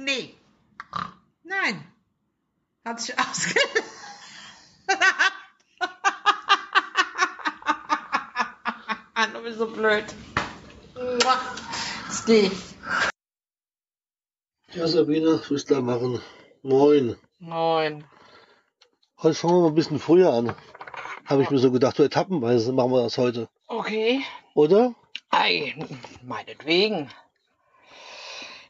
Nee. Nein. Hat sich ausgelacht. du bist so blöd. Steve. Ja, Sabine, was da machen? Moin. Moin. Heute fangen wir mal ein bisschen früher an. Habe ich mir so gedacht, so etappenweise machen wir das heute. Okay. Oder? Ei, meinetwegen.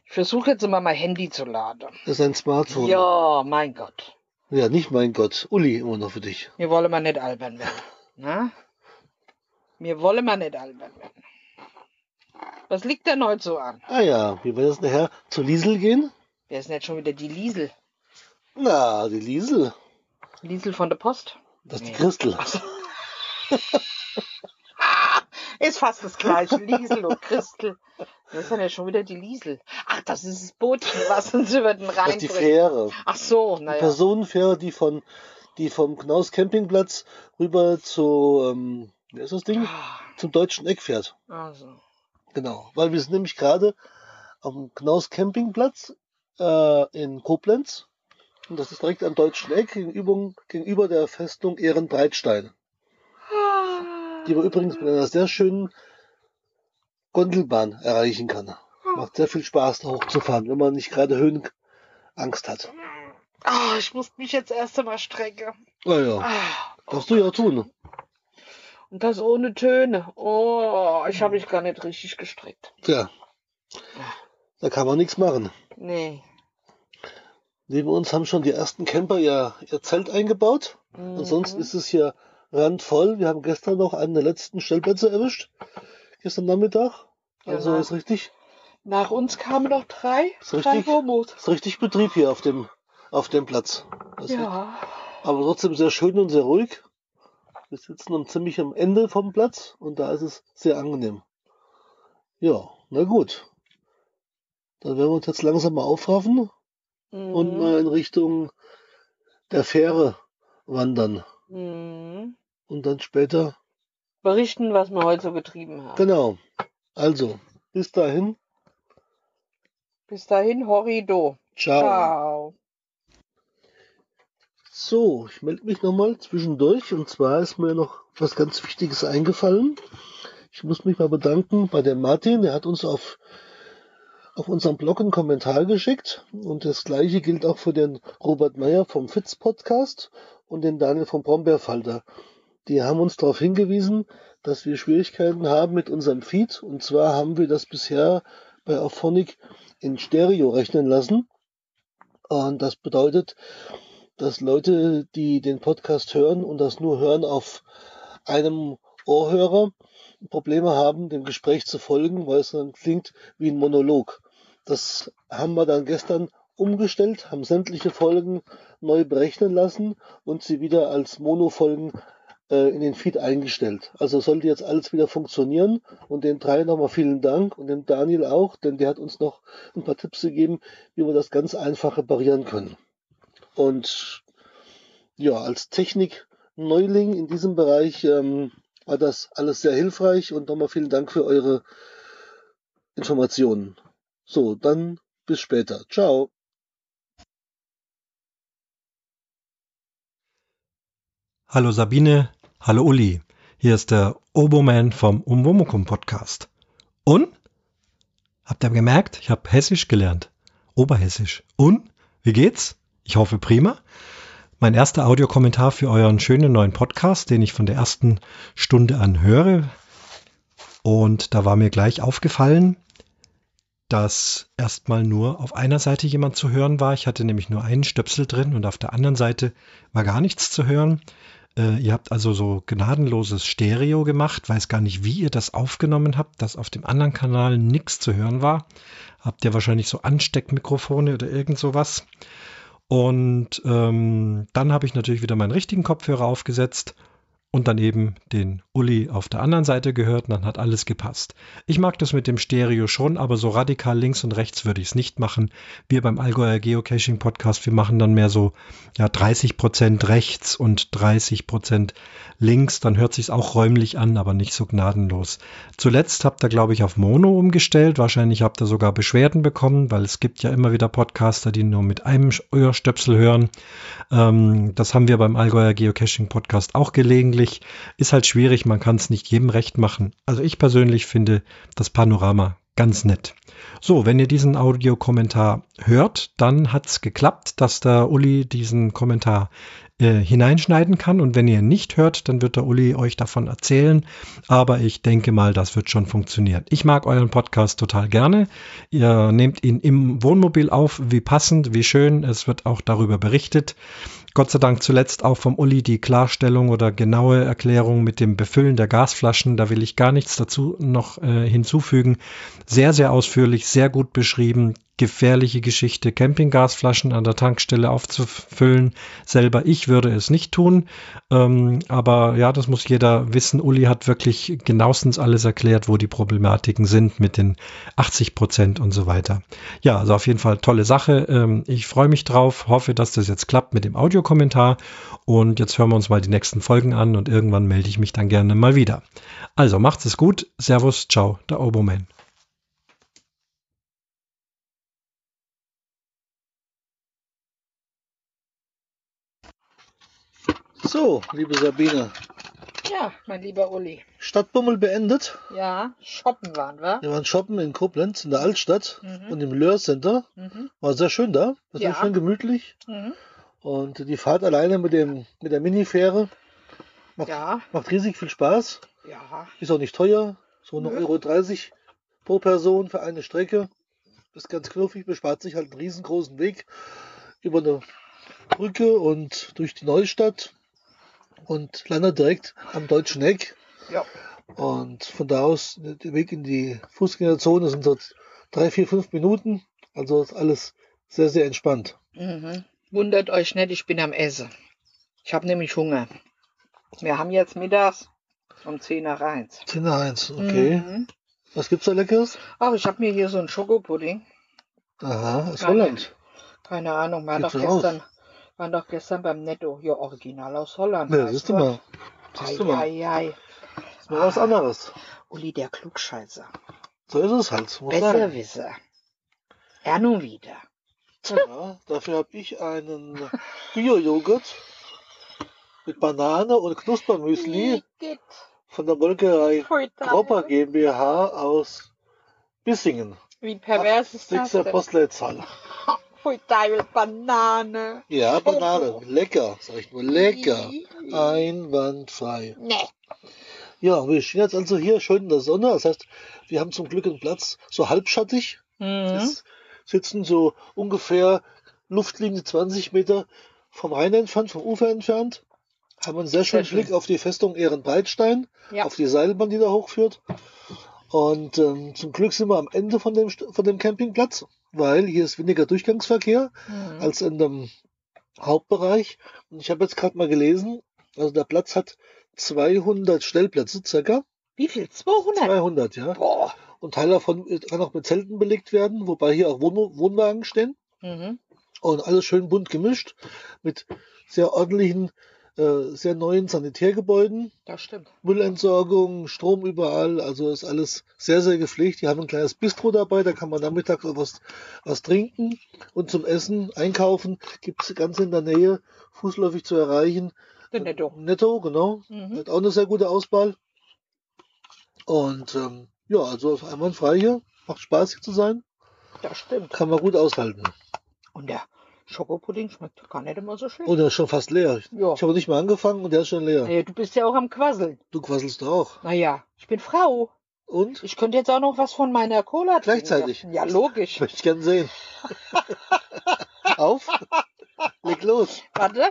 Ich versuche jetzt immer mein Handy zu laden. Das ist ein Smartphone. Ja, mein Gott. Ja, nicht mein Gott. Uli immer noch für dich. Wir wollen mal nicht albern werden. Na? Wir wollen mal nicht albern werden. Was liegt denn heute so an? Ah ja, wie wird es nachher zu Liesel gehen? Wer ist denn jetzt schon wieder die Liesel? Na, die Liesel. Liesel von der Post? Das ist die Christel. Ist fast das gleiche. Liesel und Christel. Wer ist denn ja schon wieder die Liesel? Ach, das ist das Bootchen, was uns über den Rhein Das ist die bringt. Fähre. Ach so, Die naja. Personenfähre, die von die vom Knaus Campingplatz rüber zu, ähm, wie ist das Ding? Zum deutschen Eck fährt. Also. Genau. Weil wir sind nämlich gerade am Knaus Campingplatz äh, in Koblenz. Und das ist direkt am deutschen Eck gegenüber, gegenüber der Festung Ehrenbreitstein. Die man übrigens mit einer sehr schönen Gondelbahn erreichen kann. Macht sehr viel Spaß, da hochzufahren, wenn man nicht gerade Höhenangst hat. Ah, ich muss mich jetzt erst einmal strecken. Naja, Ah, darfst du ja tun. und das ohne Töne. Oh, ich habe mich gar nicht richtig gestreckt. Tja, da kann man nichts machen. Nee. Neben uns haben schon die ersten Camper ihr, ihr Zelt eingebaut. Mhm. Ansonsten ist es hier randvoll. Wir haben gestern noch einen der letzten Stellplätze erwischt. Gestern Nachmittag. Also Ja. ist richtig, Nach uns kamen noch drei. Ist drei richtig. Homos. ist richtig Betrieb hier auf dem, auf dem Platz. Das Ja. Aber trotzdem sehr schön und sehr ruhig. Wir sitzen am ziemlich am Ende vom Platz und da ist es sehr angenehm. Ja, na gut. Dann werden wir uns jetzt langsam mal aufraffen und Mhm. mal in Richtung der Fähre wandern. Mhm. Und dann später, Berichten, was wir heute so getrieben haben. genau. Also, bis dahin. Bis dahin, Horrido. Ciao. Ciao. So, ich melde mich nochmal zwischendurch. Und zwar ist mir noch was ganz Wichtiges eingefallen. Ich muss mich mal bedanken bei dem Martin. Der hat uns auf, auf unserem Blog einen Kommentar geschickt. Und das gleiche gilt auch für den Robert Meyer vom Fitz Podcast und den Daniel vom Brombeerfalter. Die haben uns darauf hingewiesen, dass wir Schwierigkeiten haben mit unserem Feed. Und zwar haben wir das bisher bei Auphonic in Stereo rechnen lassen. Und das bedeutet, dass Leute, die den Podcast hören und das nur hören auf einem Ohrhörer, Probleme haben, dem Gespräch zu folgen, weil es dann klingt wie ein Monolog. Das haben wir dann gestern umgestellt, haben sämtliche Folgen neu berechnen lassen und sie wieder als Monofolgen in den Feed eingestellt. Also sollte jetzt alles wieder funktionieren und den drei nochmal vielen Dank und dem Daniel auch, denn der hat uns noch ein paar Tipps gegeben, wie wir das ganz einfach reparieren können. Und ja, als Technik-Neuling in diesem Bereich ähm, war das alles sehr hilfreich und nochmal vielen Dank für eure Informationen. So, dann bis später. Ciao. Hallo Sabine, hallo Uli. Hier ist der Oboman vom Umwomukum Podcast. Und? Habt ihr gemerkt? Ich habe Hessisch gelernt. Oberhessisch. Und? Wie geht's? Ich hoffe prima. Mein erster Audiokommentar für euren schönen neuen Podcast, den ich von der ersten Stunde an höre. Und da war mir gleich aufgefallen, dass erstmal nur auf einer Seite jemand zu hören war. Ich hatte nämlich nur einen Stöpsel drin und auf der anderen Seite war gar nichts zu hören. Äh, ihr habt also so gnadenloses Stereo gemacht, weiß gar nicht, wie ihr das aufgenommen habt, dass auf dem anderen Kanal nichts zu hören war. Habt ihr wahrscheinlich so Ansteckmikrofone oder irgend sowas. Und ähm, dann habe ich natürlich wieder meinen richtigen Kopfhörer aufgesetzt und dann eben den Uli auf der anderen Seite gehört und dann hat alles gepasst. Ich mag das mit dem Stereo schon, aber so radikal links und rechts würde ich es nicht machen. Wir beim Allgäuer Geocaching Podcast, wir machen dann mehr so ja 30 Prozent rechts und 30 Prozent links. Dann hört sich auch räumlich an, aber nicht so gnadenlos. Zuletzt habt ihr, glaube ich, auf Mono umgestellt. Wahrscheinlich habt ihr sogar Beschwerden bekommen, weil es gibt ja immer wieder Podcaster, die nur mit einem Ohrstöpsel hören. Ähm, das haben wir beim Allgäuer Geocaching Podcast auch gelegentlich eigentlich ist halt schwierig, man kann es nicht jedem recht machen. Also ich persönlich finde das Panorama ganz nett. So, wenn ihr diesen Audiokommentar hört, dann hat es geklappt, dass der Uli diesen Kommentar äh, hineinschneiden kann. Und wenn ihr nicht hört, dann wird der Uli euch davon erzählen. Aber ich denke mal, das wird schon funktionieren. Ich mag euren Podcast total gerne. Ihr nehmt ihn im Wohnmobil auf, wie passend, wie schön. Es wird auch darüber berichtet. Gott sei Dank zuletzt auch vom Uli die Klarstellung oder genaue Erklärung mit dem Befüllen der Gasflaschen. Da will ich gar nichts dazu noch äh, hinzufügen. Sehr, sehr ausführlich, sehr gut beschrieben gefährliche Geschichte, Campinggasflaschen an der Tankstelle aufzufüllen. Selber ich würde es nicht tun. Ähm, aber ja, das muss jeder wissen. Uli hat wirklich genauestens alles erklärt, wo die Problematiken sind mit den 80 Prozent und so weiter. Ja, also auf jeden Fall tolle Sache. Ähm, ich freue mich drauf, hoffe, dass das jetzt klappt mit dem Audiokommentar. Und jetzt hören wir uns mal die nächsten Folgen an und irgendwann melde ich mich dann gerne mal wieder. Also macht es gut. Servus, ciao, der Oboman. So, liebe Sabine. Ja, mein lieber Uli. Stadtbummel beendet. Ja, shoppen waren wir. Wir waren shoppen in Koblenz, in der Altstadt Mhm. und im Löhr Center. Mhm. War sehr schön da. War sehr Ja. schön gemütlich. Mhm. Und die Fahrt alleine mit, dem, mit der Minifähre macht, Ja, macht riesig viel Spaß. ja. Ist auch nicht teuer. So 1,30 Nö. Euro 30 pro Person für eine Strecke. Ist ganz knuffig, bespart sich halt einen riesengroßen Weg über eine Brücke und durch die Neustadt und landet direkt am Deutschen Eck. Ja. Und von da aus, der Weg in die Fußgängerzone sind so drei, vier, fünf Minuten. Also ist alles sehr, sehr entspannt. Mhm. Wundert euch nicht, ich bin am Essen. Ich habe nämlich Hunger. Wir haben jetzt mittags um 10 nach 1. 10 nach 1, okay. Mhm. Was gibt's da Leckeres? Ach, ich habe mir hier so einen Schokopudding. Aha, aus. Holland. Keine Ahnung, waren doch gestern, waren doch gestern beim Netto. Ja, original aus Holland. Ja, siehst du mal. Siehst du mal. Ei, ei, ei. Ist mal was anderes. Uli, der Klugscheißer. So ist es halt. Besserwisser. Er nun wieder. Ja, dafür habe ich einen Bio-Joghurt mit Banane und Knuspermüsli von der Molkerei. Gropper GmbH aus Bissingen. Wie pervers ist das Sechster? Postleitzahl. Pfui, Teufel, Banane. Ja, Banane. Lecker, sag ich nur. Lecker. Einwandfrei. Nee. Ja, wir stehen jetzt also hier schön in der Sonne. Das heißt, wir haben zum Glück einen Platz so halbschattig. Mhm. Es sitzen so ungefähr Luftlinie 20 Meter vom Rhein entfernt, vom Ufer entfernt. Haben einen sehr schönen schön. Blick auf die Festung Ehrenbreitstein, Ja. auf die Seilbahn, die da hochführt. Und ähm, zum Glück sind wir am Ende von dem, von dem Campingplatz, weil hier ist weniger Durchgangsverkehr Mhm. als in dem Hauptbereich. Und ich habe jetzt gerade mal gelesen, also der Platz hat 200 Stellplätze circa. Wie viel? 200? 200, ja. Boah. Und Teil davon kann auch mit Zelten belegt werden, wobei hier auch Wohn Wohnwagen stehen. Mhm. Und alles schön bunt gemischt mit sehr ordentlichen, äh, sehr neuen Sanitärgebäuden, Das stimmt. Müllentsorgung, Strom überall. Also ist alles sehr, sehr gepflegt. Die haben ein kleines Bistro dabei, da kann man nachmittags was, was trinken. Und zum Essen, einkaufen, gibt es ganz in der Nähe, fußläufig zu erreichen. Der Netto. Netto, genau. Mhm. Hat auch eine sehr gute Auswahl. Und ähm, ja, also einwandfrei hier. Macht Spaß hier zu sein. Das stimmt. Kann man gut aushalten. Und der Schokopudding schmeckt gar nicht immer so schlecht. Und der ist schon fast leer. Ja. Ich habe nicht mal angefangen und der ist schon leer. Naja, du bist ja auch am Quasseln. Du quasselst doch auch. Naja, ich bin Frau. Und? Ich könnte jetzt auch noch was von meiner Cola trinken. Gleichzeitig? Ja, logisch. Möchte ich gern sehen. Auf. Leg los. Warte.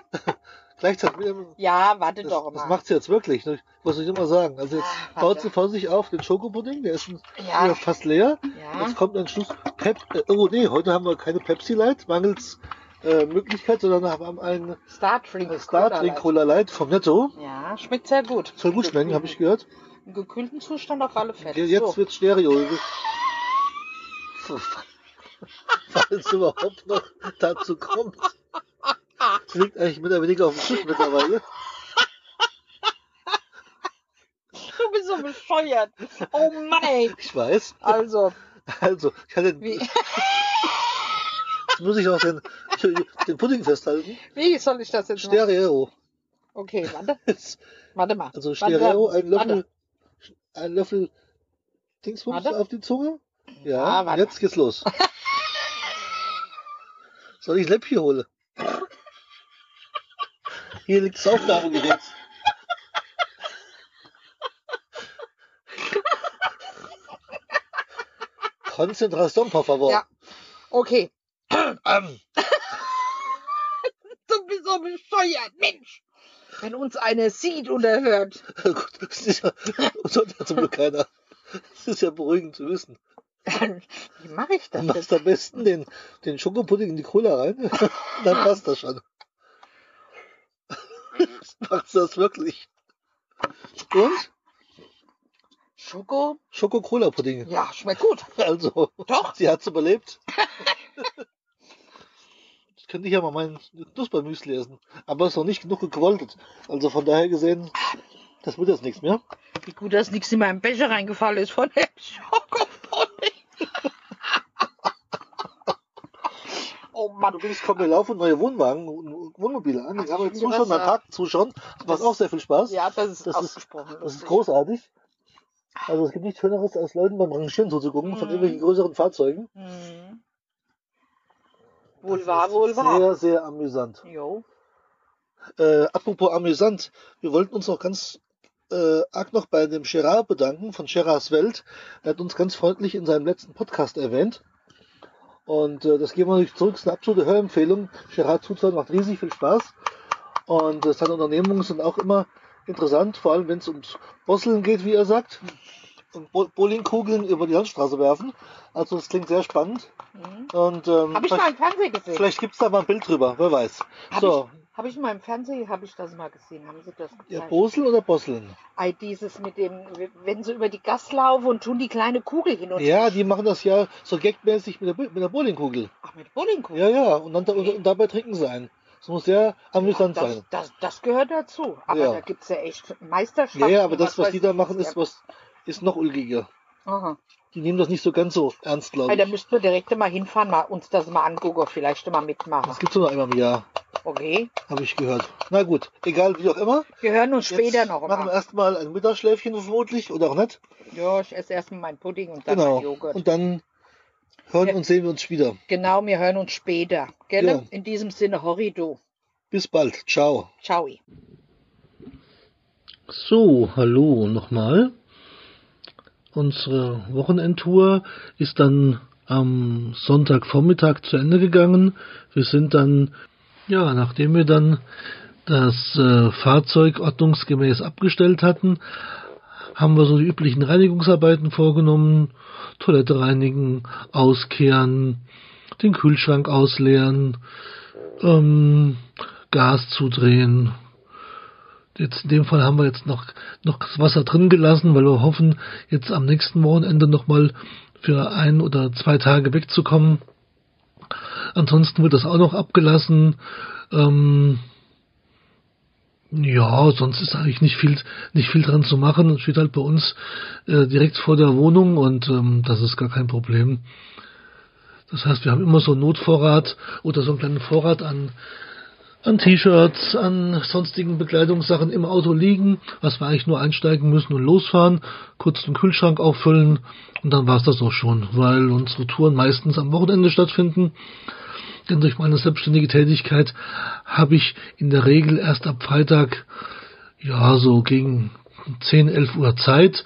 Gleichzeitig. Ja, warte Das, doch das mal. macht sie jetzt wirklich. ne? Was ich immer sagen. Also jetzt Ah, baut sie vor sich auf den Schokopudding. Der ist Ja. fast leer. Ja. Jetzt kommt am Schluss Pep. Äh, oh nee, heute haben wir keine Pepsi Light. Mangels äh, Möglichkeit, sondern haben einen Star Trek. Star Cola Light vom Netto. Ja, schmeckt sehr gut. Soll gut schmecken, habe ich gehört. Im gekühlten Zustand auf alle Fälle. Jetzt so. wird Stereo. Falls überhaupt noch dazu kommt. Liegt eigentlich mehr oder weniger auf dem Tisch mittlerweile. Du bist so bescheuert. Oh Mann, ey. Ich weiß. Also, Also, ich hatte, wie, jetzt muss ich auch den, den Pudding festhalten. wie soll ich das jetzt machen? Stereo. Okay, warte. Warte mal. Also Warte, Stereo, ein Löffel, Warte. ein Löffel Dingsbums Warte. auf die Zunge. Ja, warte. jetzt geht's los. Soll ich Läppchen holen? Hier liegt das Aufnahmegerät. Konzentration, por favor. Ja. Okay. Ähm, Du bist so bescheuert, Mensch. Wenn uns einer sieht oder hört. gut, das ist ja, hört ja zum Glück keiner. Das ist ja beruhigend zu wissen. Wie mache ich das Du machst am besten den, den Schokopudding in die Cola rein. Dann passt das schon. Machst du das wirklich? Und? Schoko? Schoko-Cola-Pudding. Ja, schmeckt gut. Also, Doch. sie hat's überlebt. Jetzt könnte ich ja mal mein Knuspermüsli essen. Aber es ist noch nicht genug gequoltet. Also von daher gesehen, das wird jetzt nichts mehr. Wie gut, dass nichts in meinen Becher reingefallen ist von dem Schokopudding. oh Mann. Übrigens kommen wir laufen neue Wohnwagen, Wohnmobile an. Ich will zuschauen, was am. Tag zuschauen. Das macht auch sehr viel Spaß. Ja, das ist Das ist- ausgesprochen. Das ist großartig. Also es gibt nichts Schöneres, als Leuten beim Rangieren zuzugucken von Mhm. irgendwelchen größeren Fahrzeugen. Mhm. Wohl wahr, ist wohl wahr. Sehr, sehr amüsant. Jo. Äh, apropos amüsant, wir wollten uns noch ganz äh, arg noch bei dem Gerard bedanken von Gerards Welt. Er hat uns ganz freundlich in seinem letzten Podcast erwähnt. Und äh, das geben wir nicht zurück, das ist eine absolute Hörempfehlung. Gerard Zutzahn macht riesig viel Spaß. Und äh, seine Unternehmungen sind auch immer interessant, vor allem wenn es ums Bosseln geht, wie er sagt. Und Bo Bowlingkugeln über die Landstraße werfen. Also das klingt sehr spannend. Mhm. Und ähm, Habe ich mal im Fernsehen gesehen. vielleicht gibt's da mal ein Bild drüber, wer weiß. Hab so, Habe ich mal im Fernsehen, habe ich das mal gesehen. Haben Sie das ja, gezeigt? Bosel oder Bosseln? Ei, dieses mit dem, wenn sie über die Gas laufen und tun die kleine Kugel hin und Ja, die machen das ja so gagmäßig mit der, mit der Bowlingkugel. Ach, mit Bowlingkugel. Ja, ja, und, dann, und dabei trinken sie ein. Das muss sehr amüsant das, sein. das, das gehört dazu. Aber Ja. da gibt es ja echt Meisterschaften. Ja, ja, aber das, was weiß die da ich, machen, was ist was ist noch ulgiger. Aha. Die nehmen das nicht so ganz so ernst, glaube Ei, da ich. müssten wir direkt mal hinfahren, mal uns das mal angucken, vielleicht mal mitmachen. Das gibt's nur einmal im Jahr, Okay. habe ich gehört. Na gut, egal wie auch immer. Wir hören uns später Jetzt noch machen wir mal. erstmal ein Mittagsschläfchen vermutlich oder auch nicht. Ja, ich esse erstmal meinen Pudding und dann Genau. meinen Joghurt. Und dann hören Ja. und sehen wir uns wieder. genau, wir hören uns später. Gell? Ja. In diesem Sinne, Horrido. Bis bald. Ciao. Ciao. So, hallo nochmal. Unsere Wochenendtour ist dann am Sonntagvormittag zu Ende gegangen. Wir sind dann, ja, nachdem wir dann das äh, Fahrzeug ordnungsgemäß abgestellt hatten, haben wir so die üblichen Reinigungsarbeiten vorgenommen. Toilette reinigen, auskehren, den Kühlschrank ausleeren, ähm, Gas zudrehen, Jetzt in dem Fall haben wir jetzt noch, noch das Wasser drin gelassen, weil wir hoffen, jetzt am nächsten Wochenende nochmal für ein oder zwei Tage wegzukommen. Ansonsten wird das auch noch abgelassen. Ähm, ja, sonst ist eigentlich nicht viel, nicht viel dran zu machen. Es steht halt bei uns äh, direkt vor der Wohnung und ähm, das ist gar kein Problem. Das heißt, wir haben immer so einen Notvorrat oder so einen kleinen Vorrat an an T-Shirts, an sonstigen Bekleidungssachen im Auto liegen, was wir eigentlich nur einsteigen müssen und losfahren, kurz den Kühlschrank auffüllen und dann war's das auch schon, weil unsere Touren meistens am Wochenende stattfinden. Denn durch meine selbstständige Tätigkeit habe ich in der Regel erst ab Freitag, ja, so gegen 10, 11 Uhr Zeit.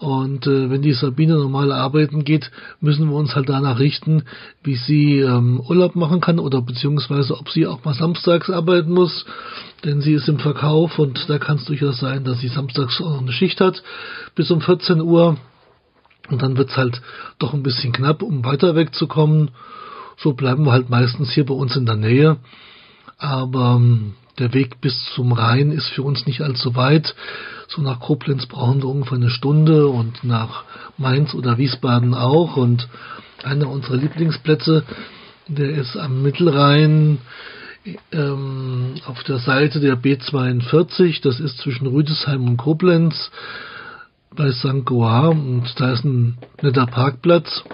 Und äh, wenn die Sabine normal arbeiten geht, müssen wir uns halt danach richten, wie sie ähm, Urlaub machen kann oder beziehungsweise ob sie auch mal samstags arbeiten muss. Denn sie ist im Verkauf und da kann es durchaus sein, dass sie samstags auch noch eine Schicht hat bis um 14 Uhr. Und dann wird's halt doch ein bisschen knapp, um weiter wegzukommen. so bleiben wir halt meistens hier bei uns in der Nähe. Aber ähm, der Weg bis zum Rhein ist für uns nicht allzu weit. So nach Koblenz brauchen wir ungefähr eine Stunde und nach Mainz oder Wiesbaden auch. Und einer unserer Lieblingsplätze, der ist am Mittelrhein ähm, auf der Seite der B42. Das ist zwischen Rüdesheim und Koblenz bei St. Goar und da ist ein netter Parkplatz.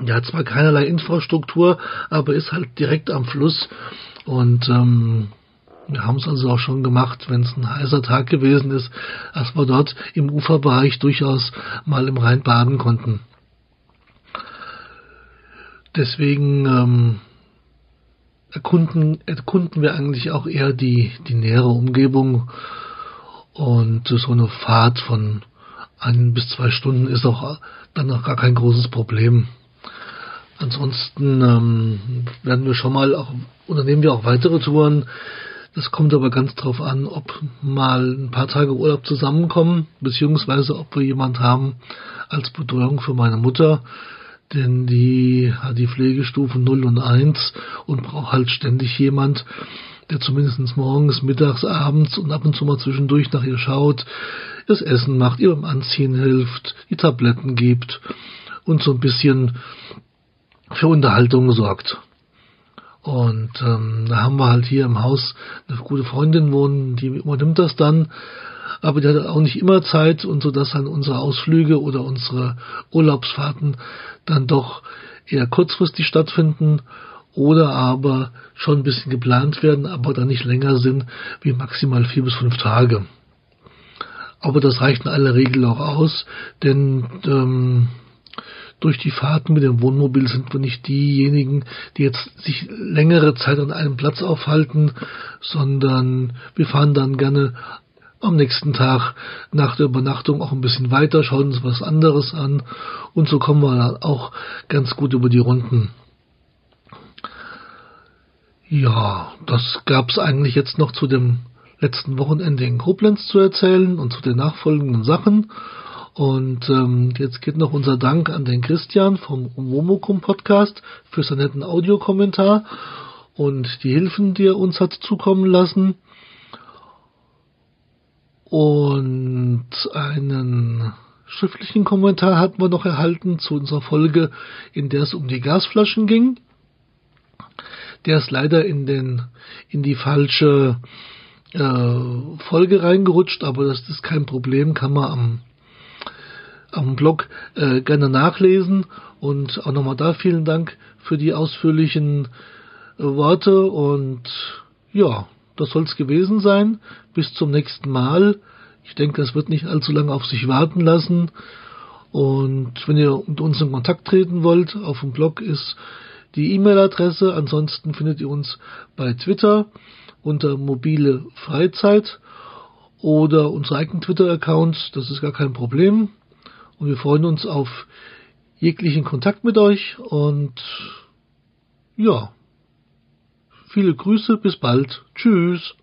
Der hat zwar keinerlei Infrastruktur, aber ist halt direkt am Fluss und ähm, wir haben es also auch schon gemacht, wenn es ein heißer Tag gewesen ist, dass wir dort im Uferbereich durchaus mal im Rhein baden konnten. Deswegen ähm, erkunden, erkunden wir eigentlich auch eher die, die nähere Umgebung und so eine Fahrt von ein bis zwei Stunden ist auch dann noch gar kein großes Problem. Ansonsten ähm, werden wir schon mal auch, unternehmen wir auch weitere Touren. Das kommt aber ganz drauf an, ob mal ein paar Tage Urlaub zusammenkommen, beziehungsweise ob wir jemand haben als Betreuung für meine Mutter, denn die hat die Pflegestufen 0 und 1 und braucht halt ständig jemand, der zumindest morgens, mittags, abends und ab und zu mal zwischendurch nach ihr schaut, das Essen macht, ihr beim Anziehen hilft, die Tabletten gibt und so ein bisschen für Unterhaltung sorgt. Und ähm, da haben wir halt hier im Haus eine gute Freundin wohnen, die übernimmt das dann. Aber die hat auch nicht immer Zeit und so, dass dann unsere Ausflüge oder unsere Urlaubsfahrten dann doch eher kurzfristig stattfinden oder aber schon ein bisschen geplant werden, aber dann nicht länger sind wie maximal vier bis fünf Tage. Aber das reicht in aller Regel auch aus, denn ähm, durch die Fahrten mit dem Wohnmobil sind wir nicht diejenigen, die jetzt sich längere Zeit an einem Platz aufhalten, sondern wir fahren dann gerne am nächsten Tag nach der Übernachtung auch ein bisschen weiter, schauen uns was anderes an und so kommen wir dann auch ganz gut über die Runden. Ja, das gab's eigentlich jetzt noch zu dem letzten Wochenende in Koblenz zu erzählen und zu den nachfolgenden Sachen. Und ähm, jetzt geht noch unser Dank an den Christian vom Momokum Podcast für seinen netten Audiokommentar und die Hilfen, die er uns hat zukommen lassen. Und einen schriftlichen Kommentar hatten wir noch erhalten zu unserer Folge, in der es um die Gasflaschen ging. Der ist leider in den in die falsche äh, Folge reingerutscht, aber das ist kein Problem, kann man am, am Blog äh, gerne nachlesen. Und auch nochmal da vielen Dank für die ausführlichen äh, Worte. Und ja, das soll es gewesen sein. Bis zum nächsten Mal. Ich denke, das wird nicht allzu lange auf sich warten lassen. Und wenn ihr mit uns in Kontakt treten wollt, auf dem Blog ist die E-Mail-Adresse. Ansonsten findet ihr uns bei Twitter unter mobile Freizeit oder unsere eigenen Twitter-Accounts. Das ist gar kein Problem. Und wir freuen uns auf jeglichen Kontakt mit euch und ja, viele Grüße, bis bald. Tschüss.